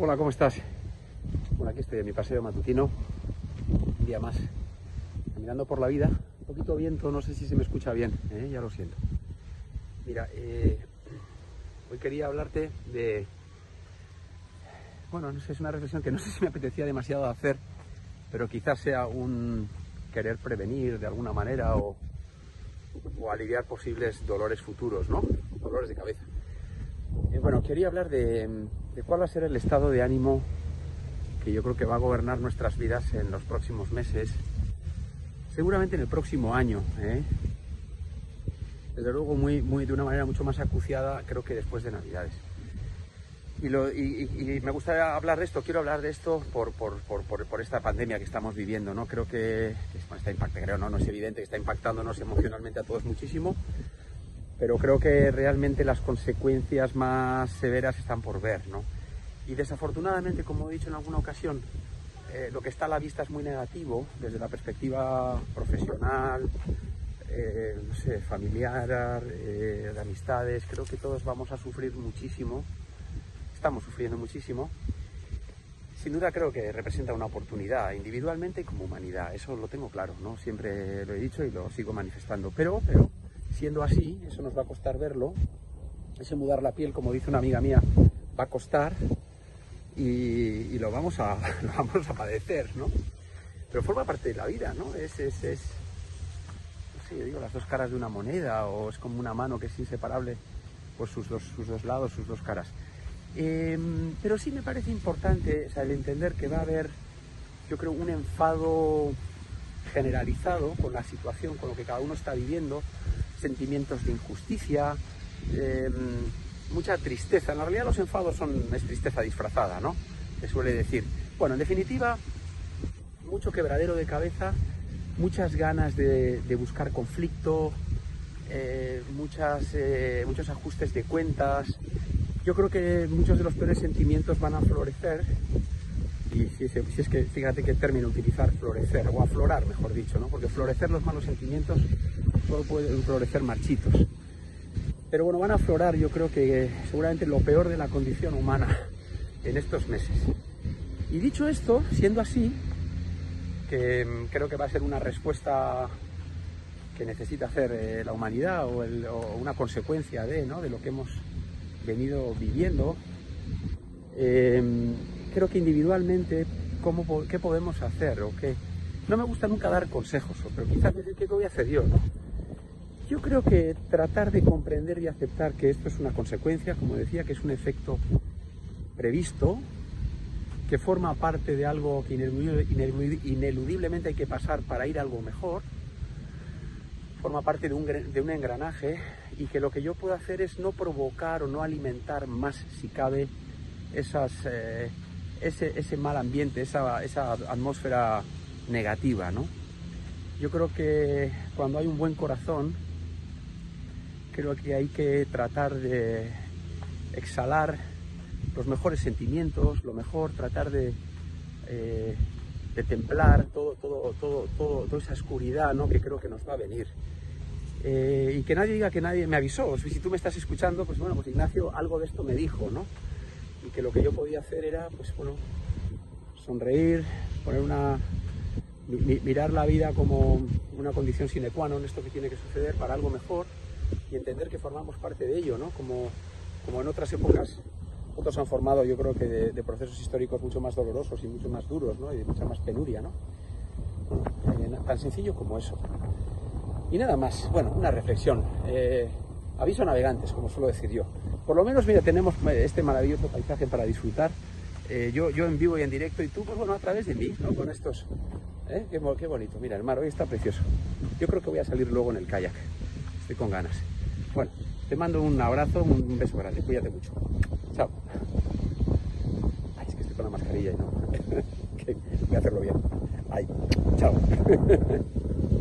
Hola, ¿cómo estás? Bueno, aquí estoy en mi paseo matutino, un día más, caminando por la vida, un poquito viento, no sé si se me escucha bien, ¿eh? ya lo siento. Mira, eh, hoy quería hablarte de, bueno, no sé, es una reflexión que no sé si me apetecía demasiado hacer, pero quizás sea un querer prevenir de alguna manera o, o aliviar posibles dolores futuros, ¿no? Dolores de cabeza. Eh, bueno, quería hablar de, de cuál va a ser el estado de ánimo que yo creo que va a gobernar nuestras vidas en los próximos meses, seguramente en el próximo año. ¿eh? Desde luego, muy, muy, de una manera mucho más acuciada, creo que después de Navidades. Y, me gustaría hablar de esto, quiero hablar de esto por, por, por, por esta pandemia que estamos viviendo. ¿no? Creo que está impactando, creo, no, no es evidente que está impactándonos emocionalmente a todos muchísimo, pero creo que realmente las consecuencias más severas están por ver. ¿no? Y desafortunadamente, como he dicho en alguna ocasión, eh, lo que está a la vista es muy negativo desde la perspectiva profesional, eh, no sé, familiar, eh, de amistades. Creo que todos vamos a sufrir muchísimo, estamos sufriendo muchísimo. Sin duda creo que representa una oportunidad individualmente y como humanidad, eso lo tengo claro, ¿no? Siempre lo he dicho y lo sigo manifestando. Pero, pero siendo así, eso nos va a costar verlo, ese mudar la piel, como dice una amiga mía, va a costar, y, lo, vamos a, lo vamos a padecer, ¿no? Pero forma parte de la vida, ¿no? Es, es, es, no sé, yo digo, las dos caras de una moneda o es como una mano que es inseparable por sus dos, sus dos lados, sus dos caras. Eh, pero sí me parece importante o sea, el entender que va a haber, yo creo, un enfado generalizado con la situación, con lo que cada uno está viviendo, sentimientos de injusticia, eh, mucha tristeza. En la realidad los enfados son es tristeza disfrazada, ¿no? Se suele decir. Bueno, en definitiva, mucho quebradero de cabeza, muchas ganas de, buscar conflicto, eh, muchas, eh, muchos ajustes de cuentas. Yo creo que muchos de los peores sentimientos van a florecer. Y si, si es que, fíjate qué término utilizar, florecer, o aflorar, mejor dicho, ¿no? Porque florecer los malos sentimientos solo pueden florecer marchitos. Pero bueno, van a aflorar yo creo que seguramente lo peor de la condición humana en estos meses. Y dicho esto, siendo así, que creo que va a ser una respuesta que necesita hacer eh, la humanidad o, una consecuencia de, ¿no? de lo que hemos venido viviendo, eh, creo que individualmente, ¿cómo, ¿qué podemos hacer? O qué? No me gusta nunca dar consejos, pero quizás decir qué voy a hacer yo, ¿no? Yo creo que tratar de comprender y aceptar que esto es una consecuencia, como decía, que es un efecto previsto, que forma parte de algo que ineludiblemente hay que pasar para ir a algo mejor, forma parte de un, de un engranaje y que lo que yo puedo hacer es no provocar o no alimentar más, si cabe, esas, eh, ese, ese, mal ambiente, esa, esa atmósfera negativa, ¿no? Yo creo que cuando hay un buen corazón, creo que hay que tratar de exhalar los mejores sentimientos, lo mejor, tratar de, eh, templar todo, todo, todo, toda esa oscuridad ¿no? que creo que nos va a venir. Eh, y que nadie diga que nadie me avisó. Si tú me estás escuchando, pues bueno, pues Ignacio algo de esto me dijo, ¿no? Y que lo que yo podía hacer era, pues bueno, sonreír, poner una, mi, mirar la vida como una condición sine qua non, esto que tiene que suceder para algo mejor y entender que formamos parte de ello, ¿no? Como, como en otras épocas otros han formado, yo creo que de, procesos históricos mucho más dolorosos y mucho más duros, ¿no? Y de mucha más penuria, ¿no? Eh, tan sencillo como eso. Y nada más, bueno, una reflexión. Eh, aviso a navegantes, como suelo decir yo. Por lo menos, mira, tenemos este maravilloso paisaje para disfrutar. Eh, yo, yo en vivo y en directo, y tú, pues bueno, a través de mí, ¿no? Con estos. ¿eh? Qué bonito, mira, el mar hoy está precioso. Yo creo que voy a salir luego en el kayak. Estoy con ganas. Bueno, te mando un abrazo, un beso grande. Cuídate mucho. Chao. Es que estoy con la mascarilla y no. voy a hacerlo bien. Ay, chao.